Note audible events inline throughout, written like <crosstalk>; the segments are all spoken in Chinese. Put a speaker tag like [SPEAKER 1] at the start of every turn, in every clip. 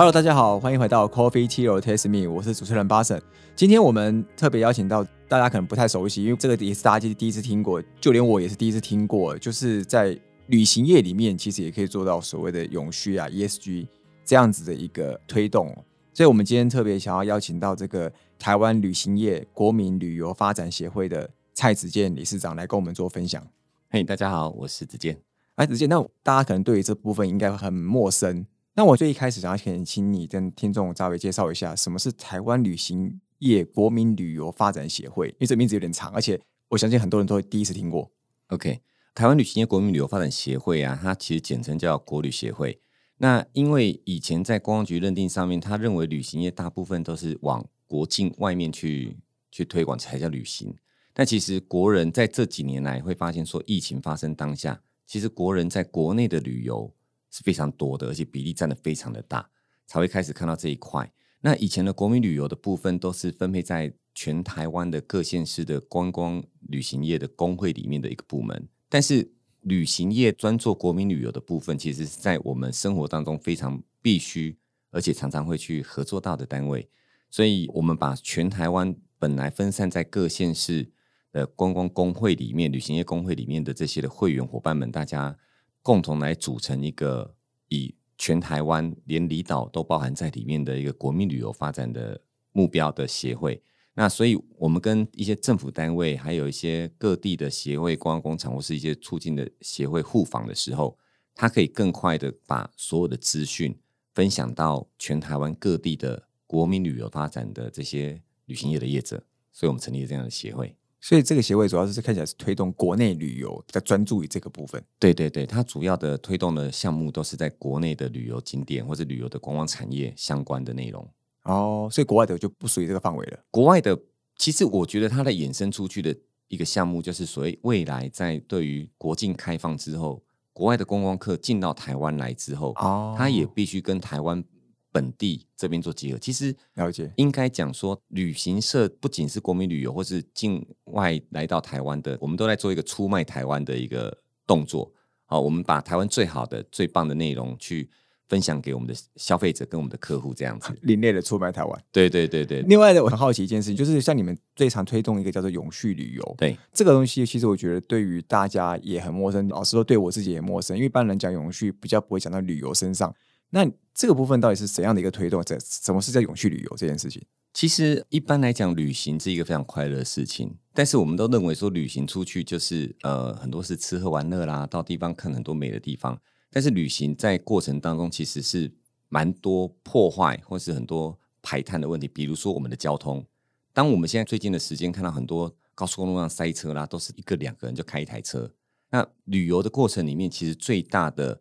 [SPEAKER 1] Hello，大家好，欢迎回到 Coffee Tea or Taste Me，我是主持人巴神。今天我们特别邀请到大家可能不太熟悉，因为这个也是大家第一次听过，就连我也是第一次听过，就是在旅行业里面，其实也可以做到所谓的永续啊 ESG 这样子的一个推动。所以，我们今天特别想要邀请到这个台湾旅行业国民旅游发展协会的蔡子健理事长来跟我们做分享。
[SPEAKER 2] 嘿，大家好，我是子健。
[SPEAKER 1] 哎，子健，那大家可能对于这部分应该很陌生。那我最一开始想要请请你跟听众稍微介绍一下，什么是台湾旅行业国民旅游发展协会？因为这名字有点长，而且我相信很多人都会第一次听过。
[SPEAKER 2] OK，台湾旅行业国民旅游发展协会啊，它其实简称叫国旅协会。那因为以前在公安局认定上面，他认为旅行业大部分都是往国境外面去去推广才叫旅行。但其实国人在这几年来会发现，说疫情发生当下，其实国人在国内的旅游。是非常多的，而且比例占的非常的大，才会开始看到这一块。那以前的国民旅游的部分，都是分配在全台湾的各县市的观光旅行业的工会里面的一个部门。但是旅行业专做国民旅游的部分，其实是在我们生活当中非常必须，而且常常会去合作到的单位。所以，我们把全台湾本来分散在各县市的观光工会里面、旅行业工会里面的这些的会员伙伴们，大家。共同来组成一个以全台湾连离岛都包含在里面的一个国民旅游发展的目标的协会。那所以，我们跟一些政府单位，还有一些各地的协会、观光工厂或是一些促进的协会互访的时候，它可以更快的把所有的资讯分享到全台湾各地的国民旅游发展的这些旅行业的业者。所以我们成立了这样的协会。
[SPEAKER 1] 所以这个协会主要是看起来是推动国内旅游，比较专注于这个部分。
[SPEAKER 2] 对对对，它主要的推动的项目都是在国内的旅游景点或者旅游的观光产业相关的内容。
[SPEAKER 1] 哦，所以国外的就不属于这个范围了。
[SPEAKER 2] 国外的其实我觉得它的衍生出去的一个项目，就是所谓未来在对于国境开放之后，国外的观光客进到台湾来之后，哦，他也必须跟台湾。本地这边做结合，其实
[SPEAKER 1] 了解
[SPEAKER 2] 应该讲说，旅行社不仅是国民旅游，或是境外来到台湾的，我们都在做一个出卖台湾的一个动作。好，我们把台湾最好的、最棒的内容去分享给我们的消费者跟我们的客户，这样子 <laughs>
[SPEAKER 1] 另类的出卖台湾。
[SPEAKER 2] 对对对对。
[SPEAKER 1] 另外的，我很好奇一件事情，就是像你们最常推动一个叫做永续旅游，
[SPEAKER 2] 对
[SPEAKER 1] 这个东西，其实我觉得对于大家也很陌生。老实说，对我自己也陌生，因为一般人讲永续，比较不会讲到旅游身上。那这个部分到底是怎样的一个推动？在什么是在永续旅游这件事情？
[SPEAKER 2] 其实一般来讲，旅行是一个非常快乐的事情。但是我们都认为说，旅行出去就是呃很多是吃喝玩乐啦，到地方看很多美的地方。但是旅行在过程当中其实是蛮多破坏或是很多排碳的问题。比如说我们的交通，当我们现在最近的时间看到很多高速公路上塞车啦，都是一个两个人就开一台车。那旅游的过程里面，其实最大的。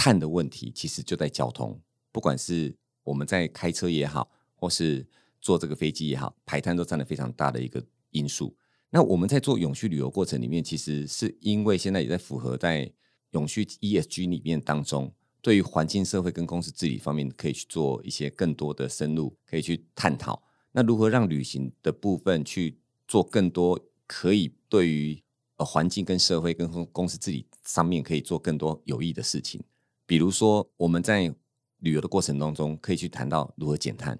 [SPEAKER 2] 碳的问题其实就在交通，不管是我们在开车也好，或是坐这个飞机也好，排碳都占了非常大的一个因素。那我们在做永续旅游过程里面，其实是因为现在也在符合在永续 ESG 里面当中，对于环境、社会跟公司治理方面，可以去做一些更多的深入，可以去探讨。那如何让旅行的部分去做更多，可以对于呃环境跟社会跟公司治理上面可以做更多有益的事情。比如说，我们在旅游的过程当中，可以去谈到如何减碳、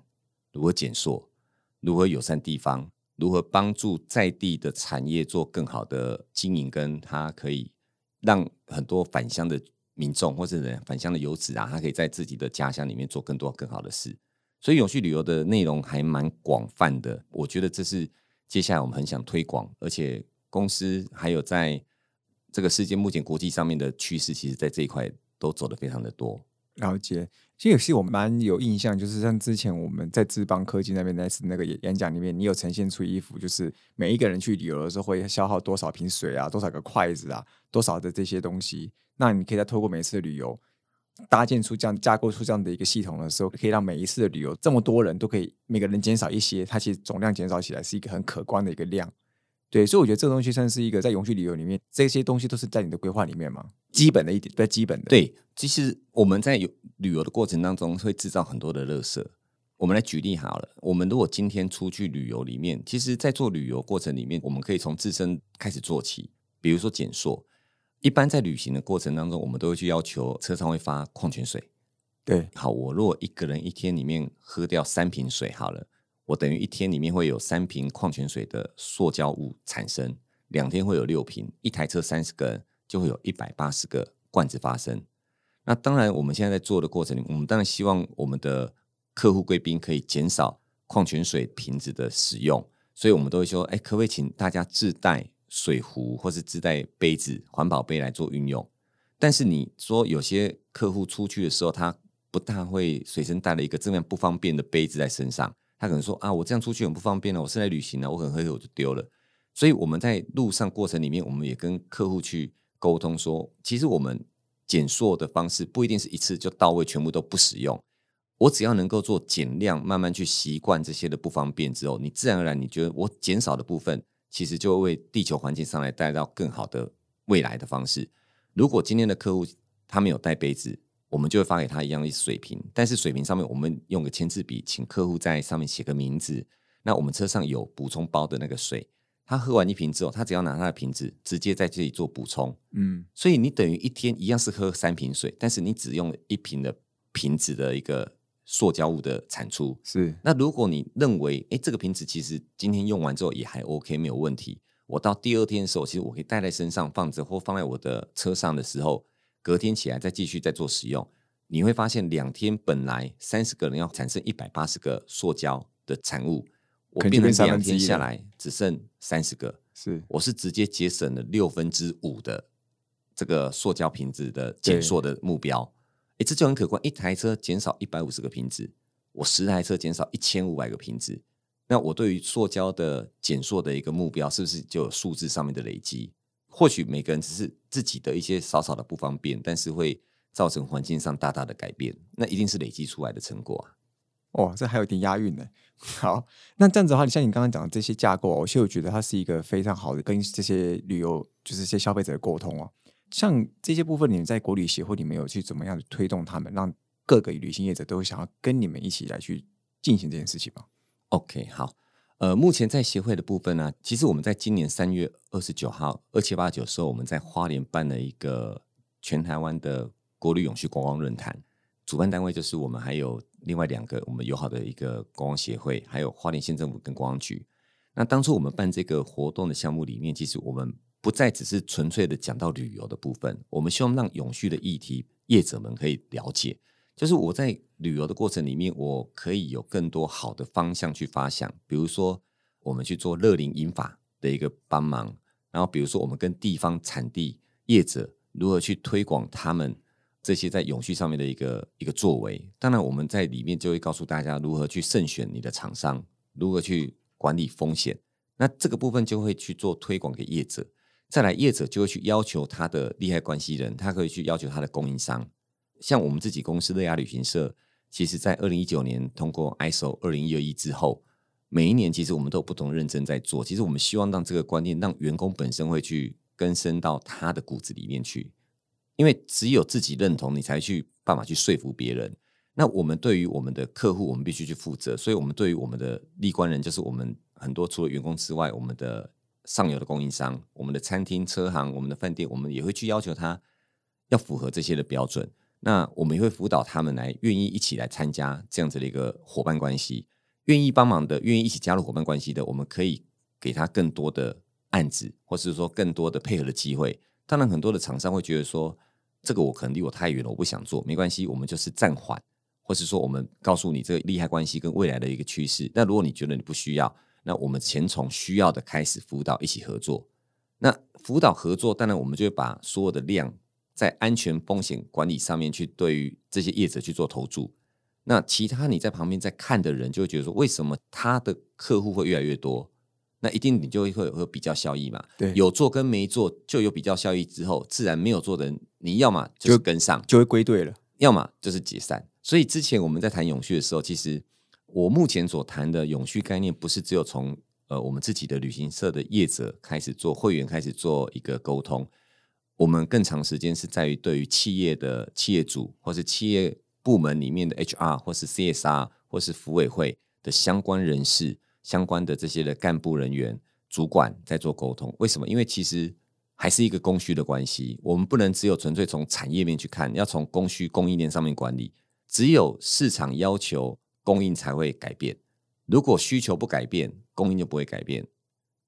[SPEAKER 2] 如何减塑、如何友善地方、如何帮助在地的产业做更好的经营，跟它可以让很多返乡的民众或者返乡的游子啊，他可以在自己的家乡里面做更多更好的事。所以，永续旅游的内容还蛮广泛的。我觉得这是接下来我们很想推广，而且公司还有在这个世界目前国际上面的趋势，其实在这一块。都走的非常的多，
[SPEAKER 1] 了解。其实也是我蛮有印象，就是像之前我们在智邦科技那边那次那个演讲里面，你有呈现出一幅，就是每一个人去旅游的时候会消耗多少瓶水啊，多少个筷子啊，多少的这些东西。那你可以在透过每次旅游，搭建出这样架构出这样的一个系统的时候，可以让每一次的旅游这么多人都可以每个人减少一些，它其实总量减少起来是一个很可观的一个量。对，所以我觉得这个东西算是一个在永续旅游里面，这些东西都是在你的规划里面嘛，基本的一点，在基本的。
[SPEAKER 2] 对，其实我们在有旅游的过程当中会制造很多的垃圾。我们来举例好了，我们如果今天出去旅游里面，其实，在做旅游过程里面，我们可以从自身开始做起，比如说减塑。一般在旅行的过程当中，我们都会去要求车上会发矿泉水，
[SPEAKER 1] 对，
[SPEAKER 2] 好，我如果一个人一天里面喝掉三瓶水，好了，我等于一天里面会有三瓶矿泉水的塑胶物产生，两天会有六瓶，一台车三十个人就会有一百八十个罐子发生。那当然，我们现在在做的过程里，我们当然希望我们的客户贵宾可以减少矿泉水瓶子的使用，所以我们都会说，哎，可不可以请大家自带水壶或是自带杯子、环保杯来做运用？但是你说有些客户出去的时候，他不大会随身带了一个这样不方便的杯子在身上，他可能说啊，我这样出去很不方便了，我是来旅行了，我可能喝一口就丢了。所以我们在路上过程里面，我们也跟客户去沟通说，其实我们减塑的方式不一定是一次就到位，全部都不使用。我只要能够做减量，慢慢去习惯这些的不方便之后，你自然而然你觉得我减少的部分，其实就会为地球环境上来带到更好的未来的方式。如果今天的客户他没有带杯子，我们就会发给他一样的水瓶，但是水瓶上面我们用个签字笔，请客户在上面写个名字。那我们车上有补充包的那个水，他喝完一瓶之后，他只要拿他的瓶子，直接在这里做补充。
[SPEAKER 1] 嗯，
[SPEAKER 2] 所以你等于一天一样是喝三瓶水，但是你只用一瓶的瓶子的一个塑胶物的产出。
[SPEAKER 1] 是，
[SPEAKER 2] 那如果你认为，哎，这个瓶子其实今天用完之后也还 OK，没有问题，我到第二天的时候，其实我可以带在身上放着，或放在我的车上的时候，隔天起来再继续再做使用。你会发现，两天本来三十个人要产生一百八十个塑胶的产物，我变成两天下来只剩三十个。
[SPEAKER 1] 是，
[SPEAKER 2] 我是直接节省了六分之五的这个塑胶瓶子的减塑的目标。哎，这就很可观，一台车减少一百五十个瓶子，我十台车减少一千五百个瓶子。那我对于塑胶的减塑的一个目标，是不是就有数字上面的累积？或许每个人只是自己的一些少少的不方便，但是会。造成环境上大大的改变，那一定是累积出来的成果啊！
[SPEAKER 1] 哦，这还有点押韵呢。<laughs> 好，那这样子的话，你像你刚刚讲的这些架构，其实我觉得它是一个非常好的跟这些旅游就是一些消费者的沟通哦。像这些部分，你们在国旅协会里面有去怎么样的推动他们，让各个旅行业者都想要跟你们一起来去进行这件事情吗
[SPEAKER 2] ？OK，好，呃，目前在协会的部分呢，其实我们在今年三月二十九号、二七八九时候，我们在花莲办了一个全台湾的。国旅永续观光论坛主办单位就是我们，还有另外两个我们友好的一个观光协会，还有花莲县政府跟观光局。那当初我们办这个活动的项目里面，其实我们不再只是纯粹的讲到旅游的部分，我们希望让永续的议题业者们可以了解。就是我在旅游的过程里面，我可以有更多好的方向去发想，比如说我们去做乐龄引法的一个帮忙，然后比如说我们跟地方产地业者如何去推广他们。这些在永续上面的一个一个作为，当然我们在里面就会告诉大家如何去慎选你的厂商，如何去管理风险。那这个部分就会去做推广给业者，再来业者就会去要求他的利害关系人，他可以去要求他的供应商。像我们自己公司乐雅旅行社，其实在二零一九年通过 ISO 二零一二一之后，每一年其实我们都有不同认真在做。其实我们希望让这个观念让员工本身会去根深到他的骨子里面去。因为只有自己认同，你才去办法去说服别人。那我们对于我们的客户，我们必须去负责。所以，我们对于我们的立关人，就是我们很多除了员工之外，我们的上游的供应商、我们的餐厅、车行、我们的饭店，我们也会去要求他要符合这些的标准。那我们也会辅导他们来愿意一起来参加这样子的一个伙伴关系，愿意帮忙的，愿意一起加入伙伴关系的，我们可以给他更多的案子，或是说更多的配合的机会。当然，很多的厂商会觉得说。这个我可能离我太远了，我不想做，没关系，我们就是暂缓，或是说我们告诉你这个利害关系跟未来的一个趋势。那如果你觉得你不需要，那我们先从需要的开始辅导，一起合作。那辅导合作，当然我们就会把所有的量在安全风险管理上面去对于这些业者去做投注。那其他你在旁边在看的人就会觉得说，为什么他的客户会越来越多？那一定你就会会有比较效益嘛？
[SPEAKER 1] 对，
[SPEAKER 2] 有做跟没做就有比较效益之后，自然没有做的人，你要么就跟上，
[SPEAKER 1] 就会归队了；
[SPEAKER 2] 要么就是解散。所以之前我们在谈永续的时候，其实我目前所谈的永续概念，不是只有从呃我们自己的旅行社的业者开始做会员开始做一个沟通，我们更长时间是在于对于企业的企业主或是企业部门里面的 HR 或是 CSR 或是服委会的相关人士。相关的这些的干部人员、主管在做沟通，为什么？因为其实还是一个供需的关系，我们不能只有纯粹从产业面去看，要从供需供应链上面管理。只有市场要求，供应才会改变。如果需求不改变，供应就不会改变。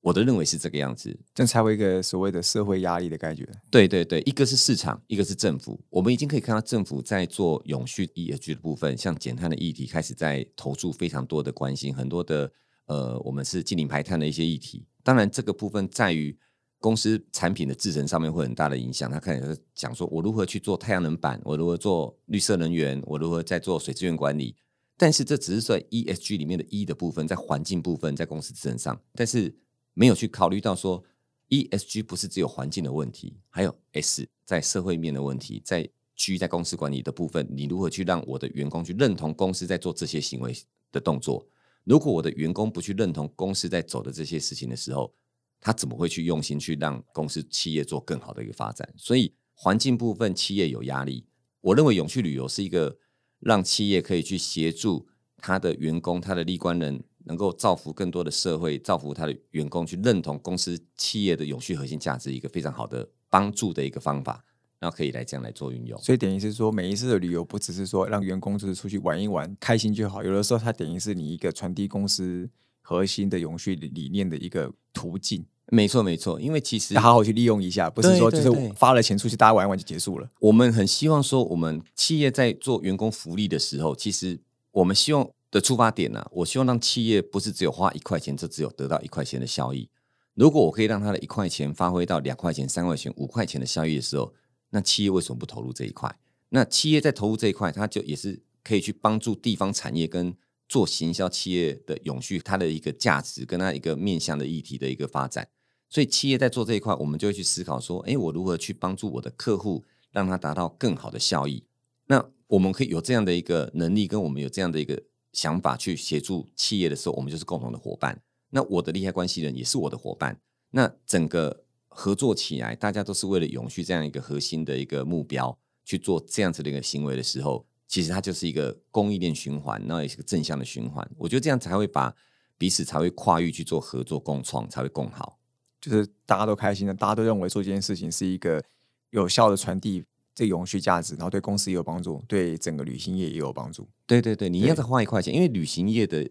[SPEAKER 2] 我的认为是这个样子，
[SPEAKER 1] 这才会一个所谓的社会压力的感觉。
[SPEAKER 2] 对对对，一个是市场，一个是政府。我们已经可以看到政府在做永续 ESG 的部分，像减碳的议题开始在投注非常多的关心，很多的呃，我们是净零排碳的一些议题。当然，这个部分在于。公司产品的制成上面会很大的影响。他开始讲说，我如何去做太阳能板，我如何做绿色能源，我如何在做水资源管理。但是这只是在 ESG 里面的 E 的部分，在环境部分，在公司制成上，但是没有去考虑到说 ESG 不是只有环境的问题，还有 S 在社会面的问题，在 G 在公司管理的部分，你如何去让我的员工去认同公司在做这些行为的动作？如果我的员工不去认同公司在走的这些事情的时候，他怎么会去用心去让公司企业做更好的一个发展？所以环境部分企业有压力。我认为永续旅游是一个让企业可以去协助他的员工、他的立官人，能够造福更多的社会，造福他的员工，去认同公司企业的永续核心价值，一个非常好的帮助的一个方法，然后可以来这样来做运用。
[SPEAKER 1] 所以等于是说，每一次的旅游不只是说让员工就是出去玩一玩，开心就好。有的时候，它等于是你一个传递公司核心的永续理念的一个途径。
[SPEAKER 2] 没错，没错，因为其实
[SPEAKER 1] 好好去利用一下，不是说就是发了钱出去，大家玩一玩就结束了。
[SPEAKER 2] 我们很希望说，我们企业在做员工福利的时候，其实我们希望的出发点呢，我希望让企业不是只有花一块钱，就只有得到一块钱的效益。如果我可以让他的一块钱发挥到两块钱、三块钱、五块钱的效益的时候，那企业为什么不投入这一块？那企业在投入这一块，它就也是可以去帮助地方产业跟做行销企业的永续，它的一个价值跟它一个面向的议题的一个发展。所以企业在做这一块，我们就会去思考说：，哎，我如何去帮助我的客户，让他达到更好的效益？那我们可以有这样的一个能力，跟我们有这样的一个想法去协助企业的时候，我们就是共同的伙伴。那我的利害关系人也是我的伙伴。那整个合作起来，大家都是为了永续这样一个核心的一个目标去做这样子的一个行为的时候，其实它就是一个供应链循环，那也是个正向的循环。我觉得这样才会把彼此才会跨域去做合作共创，才会更好。
[SPEAKER 1] 就是大家都开心的，大家都认为做这件事情是一个有效的传递这永续价值，然后对公司也有帮助，对整个旅行业也有帮助。
[SPEAKER 2] 对对对，你一样再花一块钱，因为旅行业的，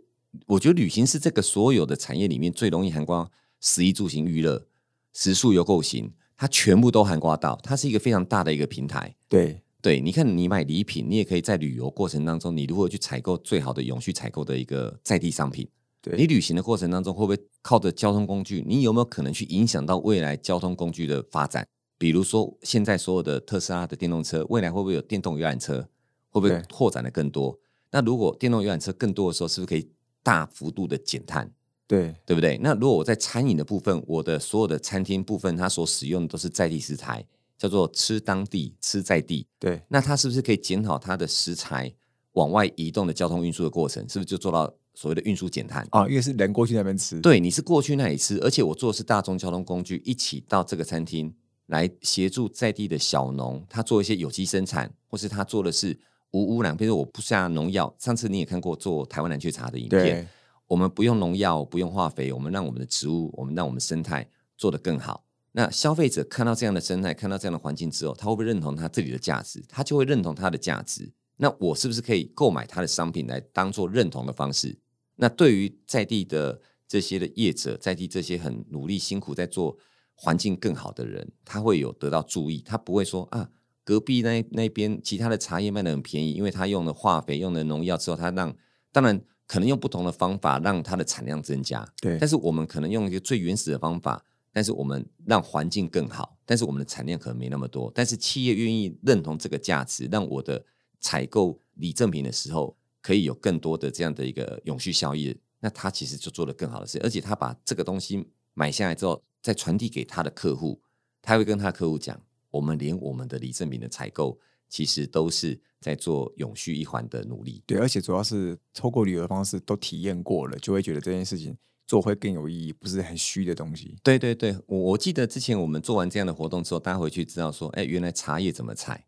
[SPEAKER 2] 我觉得旅行是这个所有的产业里面最容易含光食衣住行娱乐、食宿游购行，它全部都含挂到，它是一个非常大的一个平台。
[SPEAKER 1] 对
[SPEAKER 2] 对，你看你买礼品，你也可以在旅游过程当中，你如何去采购最好的永续采购的一个在地商品。对你旅行的过程当中，会不会靠着交通工具？你有没有可能去影响到未来交通工具的发展？比如说，现在所有的特斯拉的电动车，未来会不会有电动游览车？会不会拓展的更多？那如果电动游览车更多的时候，是不是可以大幅度的减碳？
[SPEAKER 1] 对，
[SPEAKER 2] 对不对？那如果我在餐饮的部分，我的所有的餐厅部分，它所使用的都是在地食材，叫做吃当地、吃在地。
[SPEAKER 1] 对，
[SPEAKER 2] 那它是不是可以减少它的食材往外移动的交通运输的过程？是不是就做到？所谓的运输减碳
[SPEAKER 1] 啊，因为是人过去那边吃，
[SPEAKER 2] 对，你是过去那里吃，而且我做的是大众交通工具，一起到这个餐厅来协助在地的小农，他做一些有机生产，或是他做的是无污染，比如说我不下农药。上次你也看过做台湾蓝雀茶的影片，我们不用农药，不用化肥，我们让我们的植物，我们让我们生态做得更好。那消费者看到这样的生态，看到这样的环境之后，他会不会认同他自己的价值？他就会认同他的价值。那我是不是可以购买他的商品来当做认同的方式？那对于在地的这些的业者，在地这些很努力辛苦在做环境更好的人，他会有得到注意。他不会说啊，隔壁那那边其他的茶叶卖的很便宜，因为他用了化肥、用了农药之后，他让当然可能用不同的方法让它的产量增加。
[SPEAKER 1] 对，
[SPEAKER 2] 但是我们可能用一个最原始的方法，但是我们让环境更好，但是我们的产量可能没那么多。但是企业愿意认同这个价值，让我的。采购礼赠品的时候，可以有更多的这样的一个永续效益，那他其实就做了更好的事，而且他把这个东西买下来之后，再传递给他的客户，他会跟他客户讲，我们连我们的礼赠品的采购，其实都是在做永续一环的努力。
[SPEAKER 1] 对，而且主要是透过旅游的方式都体验过了，就会觉得这件事情做会更有意义，不是很虚的东西。
[SPEAKER 2] 对对对，我我记得之前我们做完这样的活动之后，大家回去知道说，哎，原来茶叶怎么采。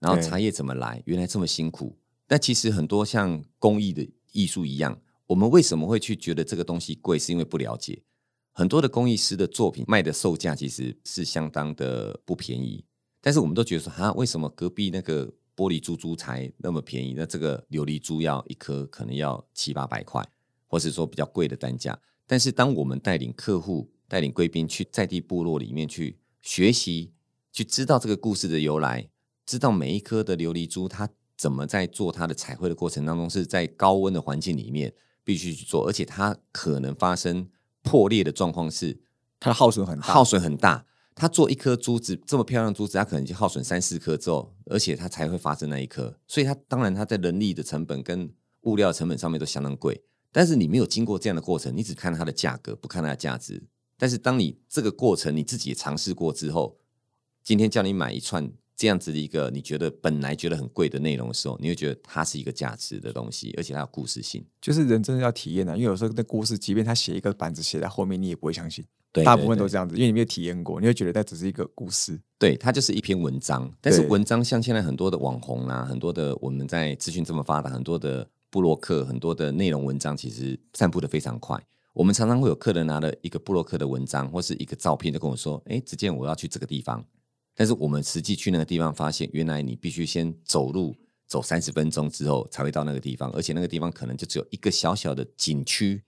[SPEAKER 2] 然后茶叶怎么来？原来这么辛苦。但其实很多像工艺的艺术一样，我们为什么会去觉得这个东西贵？是因为不了解。很多的工艺师的作品卖的售价其实是相当的不便宜。但是我们都觉得说，哈，为什么隔壁那个玻璃珠珠才那么便宜，那这个琉璃珠要一颗可能要七八百块，或是说比较贵的单价。但是当我们带领客户、带领贵宾去在地部落里面去学习，去知道这个故事的由来，知道每一颗的琉璃珠它怎么在做它的彩绘的过程当中，是在高温的环境里面必须去做，而且它可能发生破裂的状况是
[SPEAKER 1] 它的耗损很大，
[SPEAKER 2] 耗损很大。它做一颗珠子这么漂亮的珠子，它可能就耗损三四颗之后，而且它才会发生那一颗。所以它当然它在人力的成本跟物料成本上面都相当贵。但是你没有经过这样的过程，你只看它的价格，不看它的价值。但是当你这个过程你自己也尝试过之后，今天叫你买一串这样子的一个你觉得本来觉得很贵的内容的时候，你会觉得它是一个价值的东西，而且它有故事性。
[SPEAKER 1] 就是人真的要体验啊，因为有时候那故事，即便他写一个板子写在后面，你也不会相信。
[SPEAKER 2] 对，
[SPEAKER 1] 大部分都这样子，因为你没有体验过，你会觉得它只是一个故事。
[SPEAKER 2] 对，它就是一篇文章。但是文章像现在很多的网红啊，很多的我们在资讯这么发达，很多的布洛克，很多的内容文章，其实散布的非常快。我们常常会有客人拿了一个布洛克的文章或是一个照片，就跟我说：“哎，子健，我要去这个地方。”但是我们实际去那个地方，发现原来你必须先走路走三十分钟之后才会到那个地方，而且那个地方可能就只有一个小小的景区。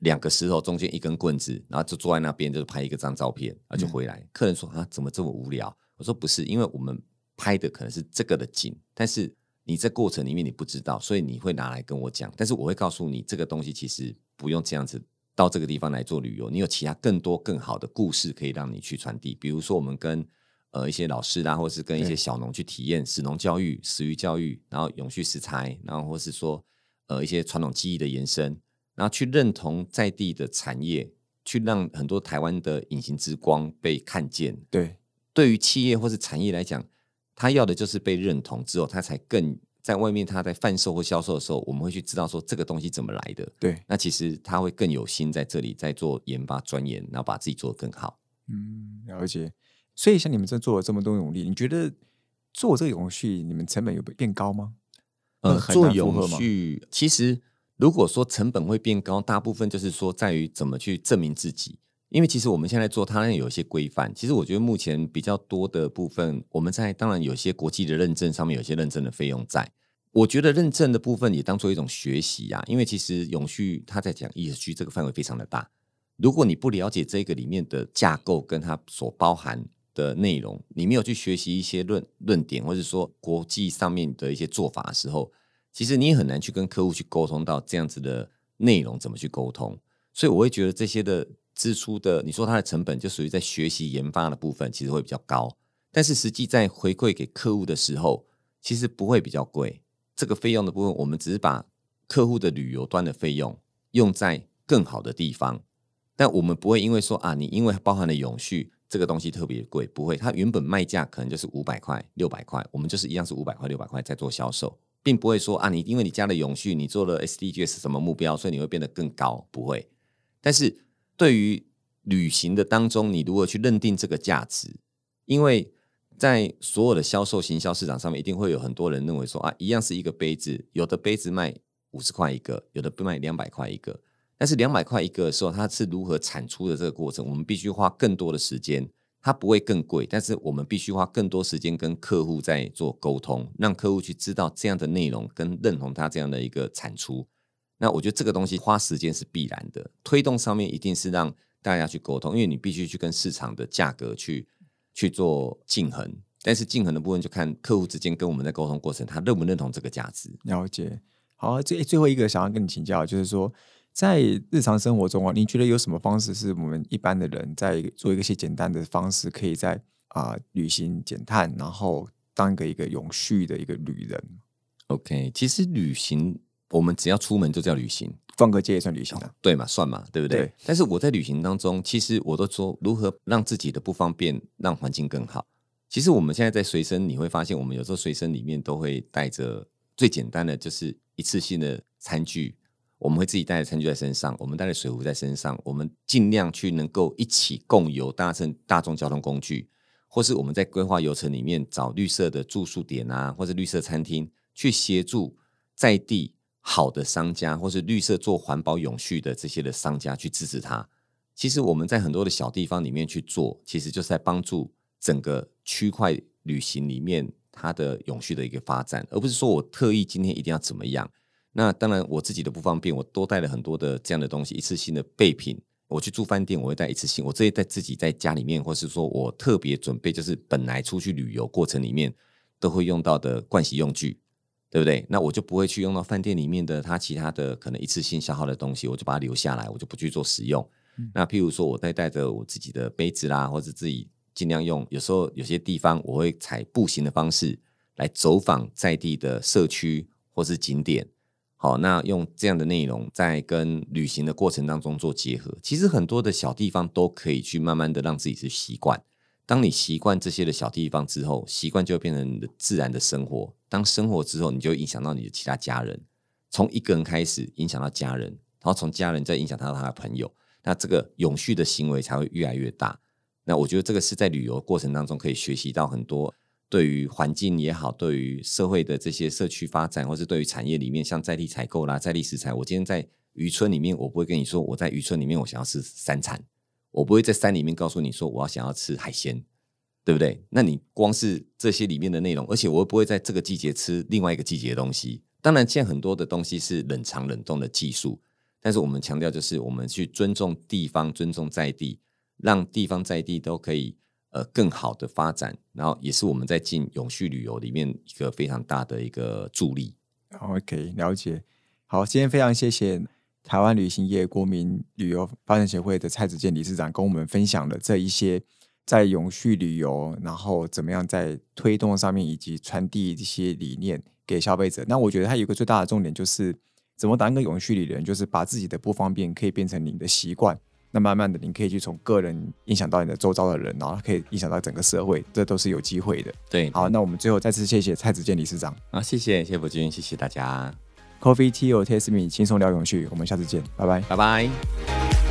[SPEAKER 2] 两个石头中间一根棍子，然后就坐在那边，就拍一个张照片，然后就回来。客人说：“啊，怎么这么无聊？”我说：“不是，因为我们拍的可能是这个的景，但是你在过程里面你不知道，所以你会拿来跟我讲。但是我会告诉你，这个东西其实不用这样子到这个地方来做旅游，你有其他更多更好的故事可以让你去传递。比如说，我们跟呃一些老师啦，或是跟一些小农去体验食农教育、食育教育，然后永续食材，然后或是说呃一些传统技艺的延伸。”然后去认同在地的产业，去让很多台湾的隐形之光被看见。
[SPEAKER 1] 对，
[SPEAKER 2] 对于企业或是产业来讲，他要的就是被认同之后，他才更在外面他在贩售或销售的时候，我们会去知道说这个东西怎么来的。
[SPEAKER 1] 对，
[SPEAKER 2] 那其实他会更有心在这里在做研发钻研，然后把自己做得更好。
[SPEAKER 1] 嗯，了解。所以像你们这做了这么多努力，你觉得做这个永续，你们成本有变高吗？
[SPEAKER 2] 呃，做永续其实。如果说成本会变高，大部分就是说在于怎么去证明自己。因为其实我们现在做，它有一些规范。其实我觉得目前比较多的部分，我们在当然有些国际的认证上面，有些认证的费用在。我觉得认证的部分也当做一种学习呀。因为其实永续它在讲 ESG 这个范围非常的大。如果你不了解这个里面的架构跟它所包含的内容，你没有去学习一些论论点，或者说国际上面的一些做法的时候。其实你也很难去跟客户去沟通到这样子的内容，怎么去沟通？所以我会觉得这些的支出的，你说它的成本就属于在学习研发的部分，其实会比较高。但是实际在回馈给客户的时候，其实不会比较贵。这个费用的部分，我们只是把客户的旅游端的费用用在更好的地方，但我们不会因为说啊，你因为包含了永续这个东西特别贵，不会。它原本卖价可能就是五百块、六百块，我们就是一样是五百块、六百块在做销售。并不会说啊，你因为你加了永续，你做了 SDGs 什么目标，所以你会变得更高，不会。但是对于旅行的当中，你如何去认定这个价值？因为在所有的销售行销市场上面，一定会有很多人认为说啊，一样是一个杯子，有的杯子卖五十块一个，有的不卖两百块一个。但是两百块一个的时候，它是如何产出的这个过程，我们必须花更多的时间。它不会更贵，但是我们必须花更多时间跟客户在做沟通，让客户去知道这样的内容跟认同他这样的一个产出。那我觉得这个东西花时间是必然的，推动上面一定是让大家去沟通，因为你必须去跟市场的价格去去做竞衡。但是竞衡的部分就看客户之间跟我们在沟通过程，他认不认同这个价值。
[SPEAKER 1] 了解。好，最最后一个想要跟你请教，就是说。在日常生活中啊，你觉得有什么方式是我们一般的人在做一些简单的方式，可以在啊旅行减碳，然后当一个一个永续的一个旅人
[SPEAKER 2] ？OK，其实旅行我们只要出门就叫旅行，
[SPEAKER 1] 放个假也算旅行的，
[SPEAKER 2] 对嘛？算嘛，对不对？但是我在旅行当中，其实我都说如何让自己的不方便让环境更好。其实我们现在在随身，你会发现我们有时候随身里面都会带着最简单的，就是一次性的餐具。我们会自己带着餐具在身上，我们带着水壶在身上，我们尽量去能够一起共游搭乘大众交通工具，或是我们在规划游程里面找绿色的住宿点啊，或者绿色餐厅，去协助在地好的商家，或是绿色做环保永续的这些的商家去支持他。其实我们在很多的小地方里面去做，其实就是在帮助整个区块旅行里面它的永续的一个发展，而不是说我特意今天一定要怎么样。那当然我自己的不方便，我多带了很多的这样的东西，一次性的备品。我去住饭店，我会带一次性，我这些在自己在家里面，或是说我特别准备，就是本来出去旅游过程里面都会用到的盥洗用具，对不对？那我就不会去用到饭店里面的它其他的可能一次性消耗的东西，我就把它留下来，我就不去做使用。那譬如说，我带带着我自己的杯子啦，或者自己尽量用。有时候有些地方我会采步行的方式来走访在地的社区或是景点。好，那用这样的内容在跟旅行的过程当中做结合，其实很多的小地方都可以去慢慢的让自己去习惯。当你习惯这些的小地方之后，习惯就会变成你的自然的生活。当生活之后，你就影响到你的其他家人，从一个人开始影响到家人，然后从家人再影响到他的朋友，那这个永续的行为才会越来越大。那我觉得这个是在旅游过程当中可以学习到很多。对于环境也好，对于社会的这些社区发展，或是对于产业里面，像在地采购啦、在地食材，我今天在渔村里面，我不会跟你说我在渔村里面我想要吃山产，我不会在山里面告诉你说我要想要吃海鲜，对不对？那你光是这些里面的内容，而且我又不会在这个季节吃另外一个季节的东西。当然，现在很多的东西是冷藏冷冻的技术，但是我们强调就是我们去尊重地方，尊重在地，让地方在地都可以。呃，更好的发展，然后也是我们在进永续旅游里面一个非常大的一个助力。
[SPEAKER 1] OK，了解。好，今天非常谢谢台湾旅行业国民旅游发展协会的蔡子健理事长跟我们分享了这一些在永续旅游，然后怎么样在推动上面以及传递一些理念给消费者。那我觉得他有个最大的重点就是怎么当一个永续旅人，就是把自己的不方便可以变成你的习惯。那慢慢的，你可以去从个人影响到你的周遭的人，然后可以影响到整个社会，这都是有机会的。
[SPEAKER 2] 对，
[SPEAKER 1] 好，那我们最后再次谢谢蔡子健理事长。
[SPEAKER 2] 啊，谢谢谢博君，谢谢大家。
[SPEAKER 1] Coffee Tea or Taste Me，轻松聊永续，我们下次见，拜拜，
[SPEAKER 2] 拜拜。